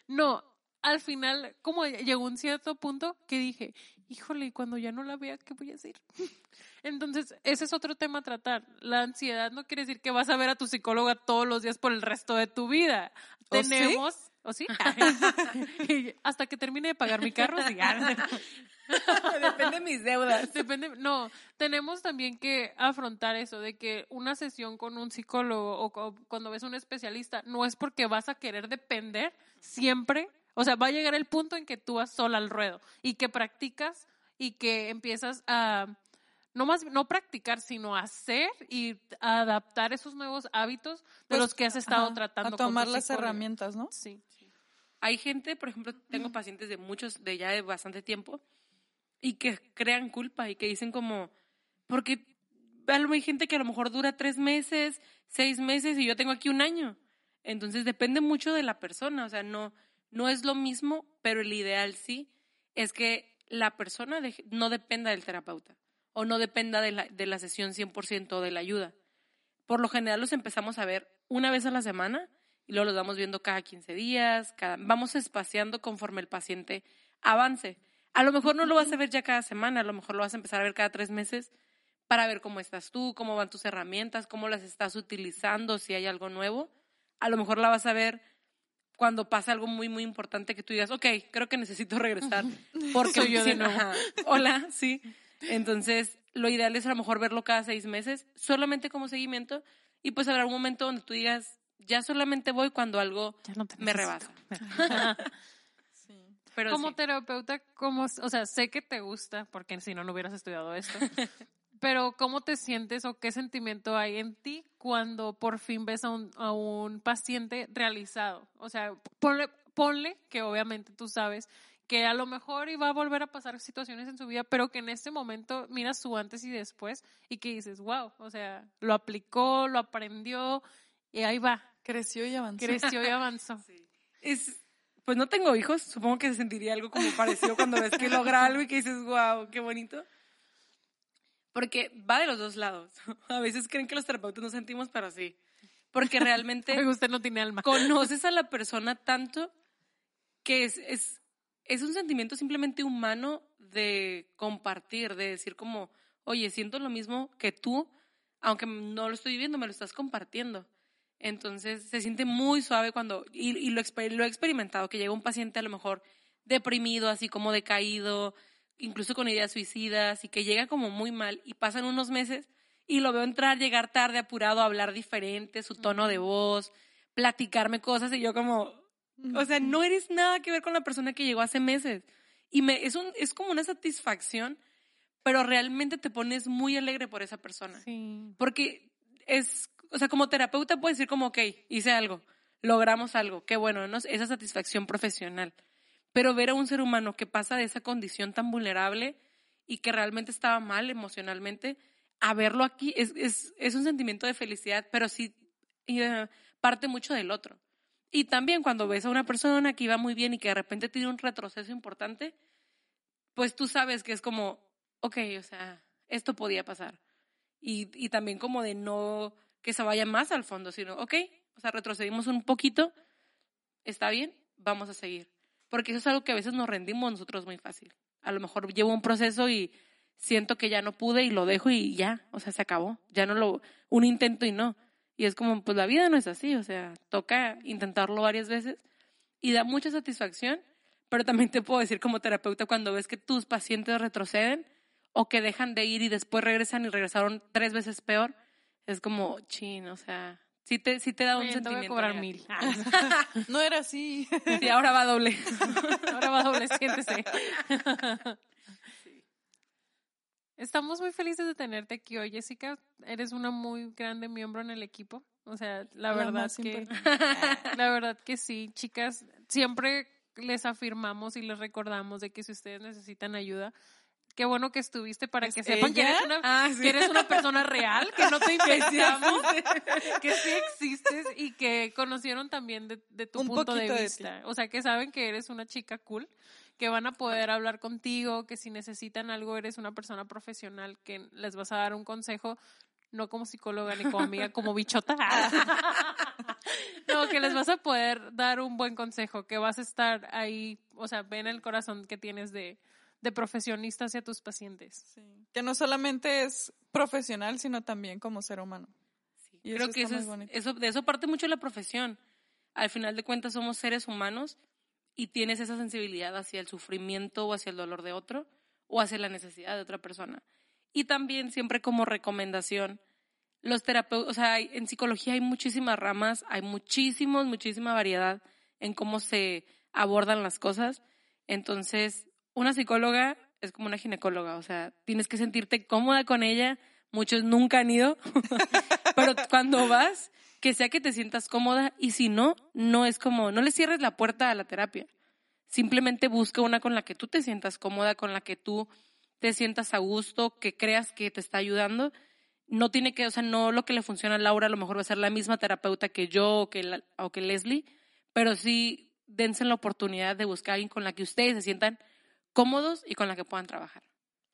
No, al final, como llegó un cierto punto que dije, híjole, y cuando ya no la vea, ¿qué voy a hacer? Entonces, ese es otro tema a tratar. La ansiedad no quiere decir que vas a ver a tu psicóloga todos los días por el resto de tu vida. Tenemos, ¿o sí? Hasta que termine de pagar mi carro, sí. Depende de mis deudas. Depende, no, tenemos también que afrontar eso de que una sesión con un psicólogo o cuando ves a un especialista no es porque vas a querer depender siempre o sea, va a llegar el punto en que tú vas sola al ruedo y que practicas y que empiezas a no más no practicar, sino hacer y adaptar esos nuevos hábitos de pues, los que has estado tratando. A tomar las herramientas, ¿no? Sí. Hay gente, por ejemplo, tengo pacientes de muchos, de ya de bastante tiempo, y que crean culpa y que dicen como, porque hay gente que a lo mejor dura tres meses, seis meses, y yo tengo aquí un año. Entonces depende mucho de la persona, o sea, no, no es lo mismo, pero el ideal sí es que la persona no dependa del terapeuta o no dependa de la, de la sesión 100% de la ayuda. Por lo general los empezamos a ver una vez a la semana y luego los vamos viendo cada 15 días, cada, vamos espaciando conforme el paciente avance. A lo mejor no lo vas a ver ya cada semana, a lo mejor lo vas a empezar a ver cada tres meses para ver cómo estás tú, cómo van tus herramientas, cómo las estás utilizando, si hay algo nuevo. A lo mejor la vas a ver cuando pasa algo muy, muy importante que tú digas, ok, creo que necesito regresar. Porque Soy yo de nuevo. ajá, Hola, sí. Entonces, lo ideal es a lo mejor verlo cada seis meses, solamente como seguimiento, y pues habrá un momento donde tú digas, ya solamente voy cuando algo no me rebasa. Sí. Pero como sí. terapeuta, ¿cómo, o sea, sé que te gusta, porque si no, no hubieras estudiado esto, pero ¿cómo te sientes o qué sentimiento hay en ti cuando por fin ves a un, a un paciente realizado? O sea, ponle, ponle que obviamente tú sabes que a lo mejor iba a volver a pasar situaciones en su vida, pero que en este momento miras su antes y después y que dices, wow, o sea, lo aplicó, lo aprendió y ahí va, Creció y avanzó. creció y avanzó. Es, pues no tengo hijos, supongo que se sentiría algo como parecido cuando ves que logra algo y que dices, wow, qué bonito. Porque va de los dos lados. A veces creen que los terapeutas no sentimos, pero sí. Porque realmente usted no tiene alma. conoces a la persona tanto que es, es, es un sentimiento simplemente humano de compartir, de decir como, oye, siento lo mismo que tú, aunque no lo estoy viviendo, me lo estás compartiendo. Entonces se siente muy suave cuando, y, y lo, lo he experimentado, que llega un paciente a lo mejor deprimido, así como decaído, incluso con ideas suicidas, y que llega como muy mal, y pasan unos meses, y lo veo entrar, llegar tarde, apurado, hablar diferente, su tono de voz, platicarme cosas, y yo como, o sea, no eres nada que ver con la persona que llegó hace meses. Y me, es, un, es como una satisfacción, pero realmente te pones muy alegre por esa persona. Sí. Porque es, o sea, como terapeuta puedes decir como, ok, hice algo, logramos algo, qué bueno, ¿no? esa satisfacción profesional. Pero ver a un ser humano que pasa de esa condición tan vulnerable y que realmente estaba mal emocionalmente, a verlo aquí es, es, es un sentimiento de felicidad, pero sí eh, parte mucho del otro. Y también cuando ves a una persona que iba muy bien y que de repente tiene un retroceso importante, pues tú sabes que es como, ok, o sea, esto podía pasar. Y, y también como de no que se vaya más al fondo, sino, ok, o sea, retrocedimos un poquito, está bien, vamos a seguir. Porque eso es algo que a veces nos rendimos nosotros muy fácil. A lo mejor llevo un proceso y siento que ya no pude y lo dejo y ya, o sea, se acabó. Ya no lo, un intento y no. Y es como, pues la vida no es así, o sea, toca intentarlo varias veces y da mucha satisfacción, pero también te puedo decir como terapeuta cuando ves que tus pacientes retroceden o que dejan de ir y después regresan y regresaron tres veces peor, es como, chin, o sea, sí te, sí te da un Oye, te voy sentimiento. a cobrar negativo. mil. No era así. Sí, ahora va doble. Ahora va doble, siéntese. Estamos muy felices de tenerte aquí hoy, Jessica. Eres una muy grande miembro en el equipo. O sea, la, La verdad que importante. la verdad que sí, chicas, siempre les afirmamos y les recordamos de que si ustedes necesitan ayuda, qué bueno que estuviste para ¿Es que sepan que eres, una, Ah, sí. que eres una persona real, que no te inventamos, que sí existes y que conocieron también de, de tu Un punto de vista. o sea, que saben que eres una chica cool, que van a poder hablar contigo, que si necesitan algo eres una persona profesional, que les vas a dar un consejo, no como psicóloga ni como amiga, como bichota. no, que les vas a poder dar un buen consejo, que vas a estar ahí, o sea, ven el corazón que tienes de, de profesionista hacia tus pacientes. Sí. Que no solamente es profesional, sino también como ser humano. Sí, Y Creo eso que eso es, eso, de eso parte mucho la profesión. Al final de cuentas somos seres humanos y tienes esa sensibilidad hacia el sufrimiento o hacia el dolor de otro o hacia la necesidad de otra persona. Y también siempre como recomendación, los terapeutas, o sea, hay- en psicología hay muchísimas ramas, hay muchísimos, muchísima variedad en cómo se abordan las cosas. Entonces, una psicóloga es como una ginecóloga, o sea, tienes que sentirte cómoda con ella. Muchos nunca han ido, pero cuando vas, que sea que te sientas cómoda y si no, no es como, no le cierres la puerta a la terapia. Simplemente busca una con la que tú te sientas cómoda, con la que tú te sientas a gusto, que creas que te está ayudando. No tiene que, o sea, no lo que le funciona a Laura a lo mejor va a ser la misma terapeuta que yo o que, o que Leslie, pero sí dense la oportunidad de buscar a alguien con la que ustedes se sientan cómodos y con la que puedan trabajar.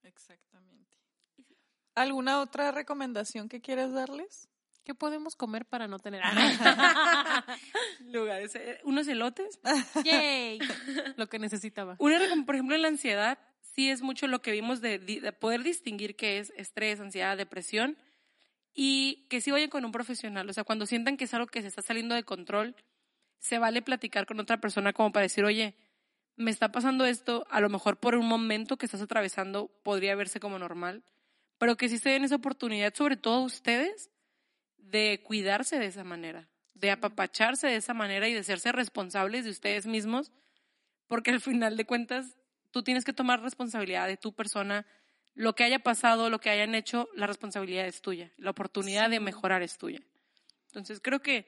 Exactamente. ¿Alguna otra recomendación que quieras darles? ¿qué podemos comer para no tener Lugares, eh, unos elotes. Yay. Lo que necesitaba. Una, por ejemplo, en la ansiedad, sí es mucho lo que vimos de, de poder distinguir qué es estrés, ansiedad, depresión, y que sí vayan con un profesional. O sea, cuando sientan que es algo que se está saliendo de control, se vale platicar con otra persona como para decir, oye, me está pasando esto, a lo mejor por un momento que estás atravesando podría verse como normal, pero que sí se den esa oportunidad, sobre todo ustedes, de cuidarse de esa manera, de apapacharse de esa manera y de hacerse responsables de ustedes mismos, porque al final de cuentas tú tienes que tomar responsabilidad de tu persona, lo que haya pasado, lo que hayan hecho, la responsabilidad es tuya, la oportunidad de mejorar es tuya. Entonces creo que,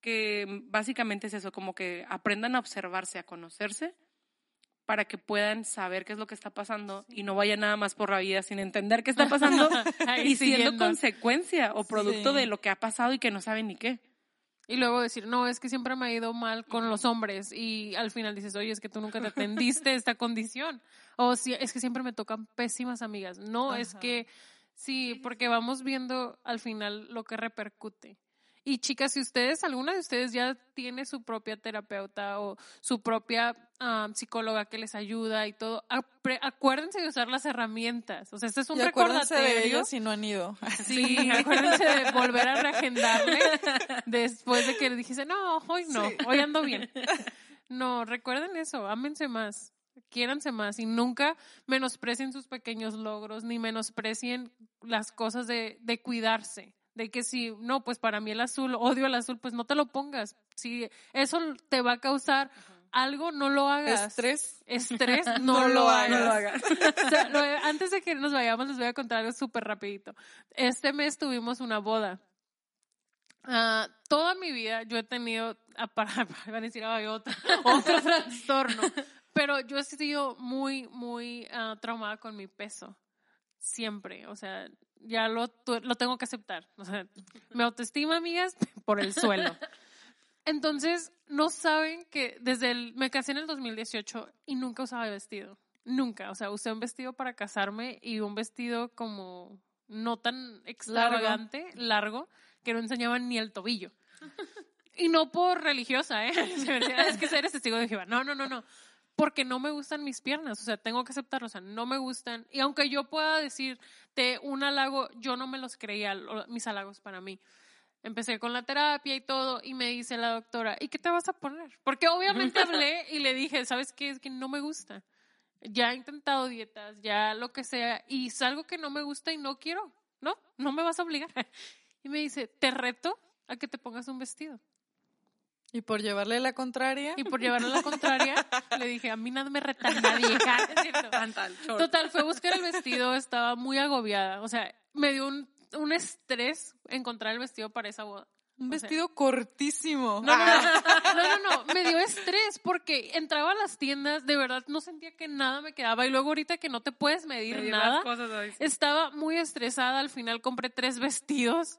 que básicamente es eso, como que aprendan a observarse, a conocerse, para que puedan saber qué es lo que está pasando y no vayan nada más por la vida sin entender qué está pasando y siendo siguiendo. consecuencia o producto Sí. de lo que ha pasado y que no saben ni qué. Y luego decir, no, es que siempre me ha ido mal con los hombres. Y al final dices, oye, es que tú nunca te atendiste esta condición. O si, es que siempre me tocan pésimas amigas. No, es que sí, porque vamos viendo al final lo que repercute. Y chicas, si ustedes, alguna de ustedes ya tiene su propia terapeuta o su propia ah, psicóloga que les ayuda y todo, acuérdense de usar las herramientas. O sea, este es un y acuérdense de recordatorio. ellos si no han ido. Sí, acuérdense de volver a reagendarle después de que le dijese, no, hoy no, hoy ando bien. No, recuerden eso, ámense más, quiéranse más y nunca menosprecien sus pequeños logros, ni menosprecien las cosas de, de cuidarse. De que si, no, pues para mí el azul, odio el azul, pues no te lo pongas. Si eso te va a causar algo, no lo hagas. Estrés. Estrés, no, No lo lo hagas. No lo hagas. O sea, lo- antes de que nos vayamos, les voy a contar algo súper rapidito. Este mes tuvimos una boda. Ah, toda mi vida yo he tenido, para, van a decir, "Ay, otro, otro trastorno, pero yo he sido muy, muy ah, traumada con mi peso. Siempre, o sea, ya lo, lo tengo que aceptar. O sea, mi autoestima, amigas, por el suelo. Entonces, no saben que desde el, me casé en el 2018 y nunca usaba vestido. Nunca. O sea, usé un vestido para casarme y un vestido como no tan extravagante, largo, que no enseñaba ni el tobillo. Y no por religiosa, ¿eh? Es que eres testigo de Jehová. No, no, no, no. Porque no me gustan mis piernas. O sea, tengo que aceptarlo. O sea, no me gustan. Y aunque yo pueda decirte un halago, yo no me los creía, mis halagos para mí. Empecé con la terapia y todo, y me dice la doctora, ¿y qué te vas a poner? Porque obviamente hablé y le dije, ¿sabes qué? Es que no me gusta. Ya he intentado dietas, ya lo que sea, y es algo que no me gusta y no quiero. No, no me vas a obligar. Y me dice, te reto a que te pongas un vestido. Y por llevarle la contraria. Y por llevarle la contraria, le dije, a mí nada me reta nadie. Total, fue a buscar el vestido, estaba muy agobiada. O sea, me dio un, un estrés encontrar el vestido para esa boda. Un o sea- vestido cortísimo. No, no, no, no, no, no, me dio estrés porque entraba a las tiendas, de verdad no sentía que nada me quedaba y luego ahorita que no te puedes medir, nada, cosas, estaba muy estresada, al final compré tres vestidos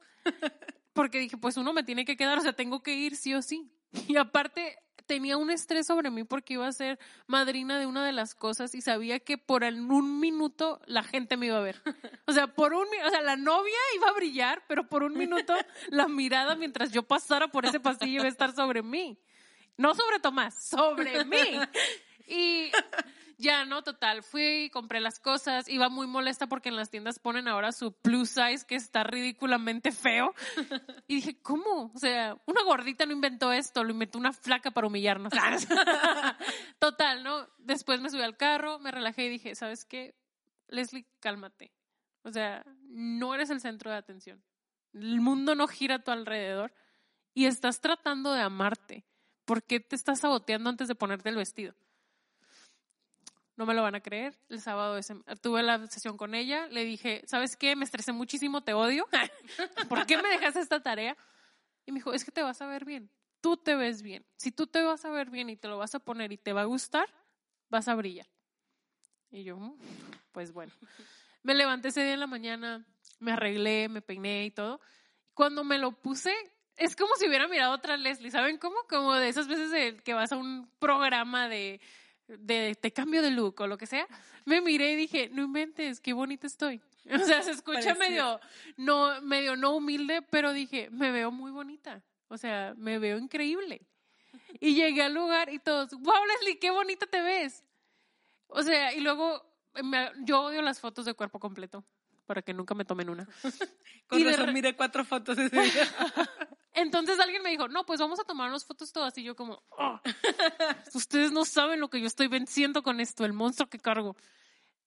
porque dije, pues uno me tiene que quedar, o sea, tengo que ir sí o sí. Y aparte tenía un estrés sobre mí porque iba a ser madrina de una de las cosas y sabía que por un minuto la gente me iba a ver. O sea, por un o sea, la novia iba a brillar, pero por un minuto la mirada mientras yo pasara por ese pasillo iba a estar sobre mí. No sobre Tomás, sobre mí. Y ya, no, total, fui compré las cosas. Iba muy molesta porque en las tiendas ponen ahora su plus size que está ridículamente feo. Y dije, ¿cómo? O sea, una gordita no inventó esto, lo inventó una flaca para humillarnos. Total, ¿no? Después me subí al carro, me relajé y dije, ¿sabes qué? Leslie, cálmate. O sea, no eres el centro de atención. El mundo no gira a tu alrededor y estás tratando de amarte. ¿Por qué te estás saboteando antes de ponerte el vestido? No me lo van a creer. El sábado tuve la sesión con ella. Le dije, ¿sabes qué? Me estresé muchísimo, te odio. ¿Por qué me dejas esta tarea? Y me dijo, es que te vas a ver bien. Tú te ves bien. Si tú te vas a ver bien y te lo vas a poner y te va a gustar, vas a brillar. Y yo, "Mm, pues bueno. Me levanté ese día en la mañana, me arreglé, me peiné y todo. Cuando me lo puse, es como si hubiera mirado otra Leslie, ¿saben cómo? Como de esas veces que vas a un programa de, de te cambio de look o lo que sea. Me miré y dije, no inventes, qué bonita estoy. O sea, se escucha Parecía. medio no, medio no humilde, pero dije, me veo muy bonita. O sea, me veo increíble. Y llegué al lugar y todos, wow, Leslie, qué bonita te ves. O sea, y luego me- yo odio las fotos de cuerpo completo, para que nunca me tomen una. Con Y de razón re- miré cuatro fotos ese día. Entonces alguien me dijo, no, pues vamos a tomarnos fotos todas. Y yo como, "Oh, ustedes no saben lo que yo estoy venciendo con esto, el monstruo que cargo.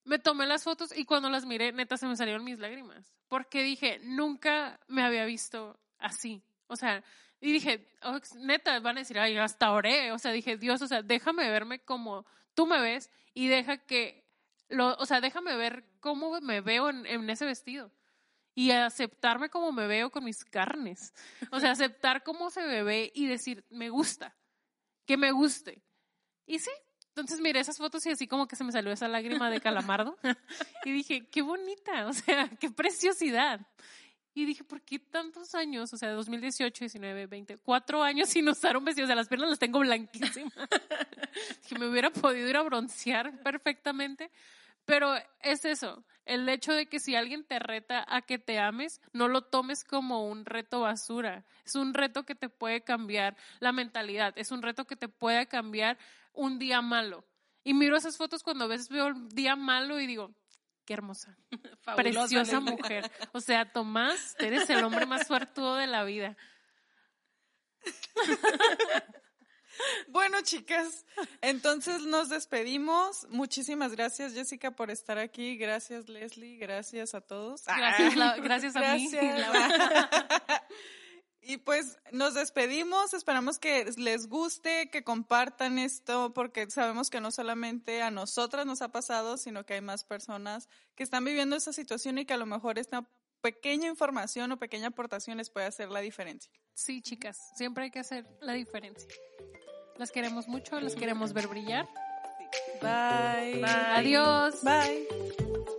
Me tomé las fotos y cuando las miré, neta, se me salieron mis lágrimas. Porque dije, nunca me había visto así. O sea, y dije, "Oh, neta, van a decir, ay, hasta oré. O sea, dije, Dios, o sea, déjame verme como tú me ves y deja que, lo, o sea, déjame ver cómo me veo en, en ese vestido y aceptarme como me veo con mis carnes. O sea, aceptar cómo se me ve y decir, me gusta, que me guste. Y sí, entonces miré esas fotos y así como que se me salió esa lágrima de calamardo y dije, qué bonita, o sea, qué preciosidad. Y dije, ¿por qué tantos años? O sea, 2018, 19, 20, cuatro años sin usar un vestido. O sea, las piernas las tengo blanquísimas. que me hubiera podido ir a broncear perfectamente. Pero es eso, el hecho de que si alguien te reta a que te ames, no lo tomes como un reto basura. Es un reto que te puede cambiar la mentalidad, es un reto que te puede cambiar un día malo. Y miro esas fotos cuando a veces veo el día malo y digo, qué hermosa, Fabulosa, preciosa mujer. O sea, Tomás, eres el hombre más suertudo de la vida. Bueno, chicas, entonces nos despedimos. Muchísimas gracias, Jessica, por estar aquí. Gracias, Leslie. Gracias a todos. Gracias, la- gracias a mí. Gracias. La- Y pues nos despedimos, esperamos que les guste, que compartan esto, porque sabemos que no solamente a nosotras nos ha pasado, sino que hay más personas que están viviendo esa situación y que a lo mejor esta pequeña información o pequeña aportación les puede hacer la diferencia. Sí, chicas, siempre hay que hacer la diferencia. Las queremos mucho, las queremos ver brillar. Bye. Bye. Adiós. Bye.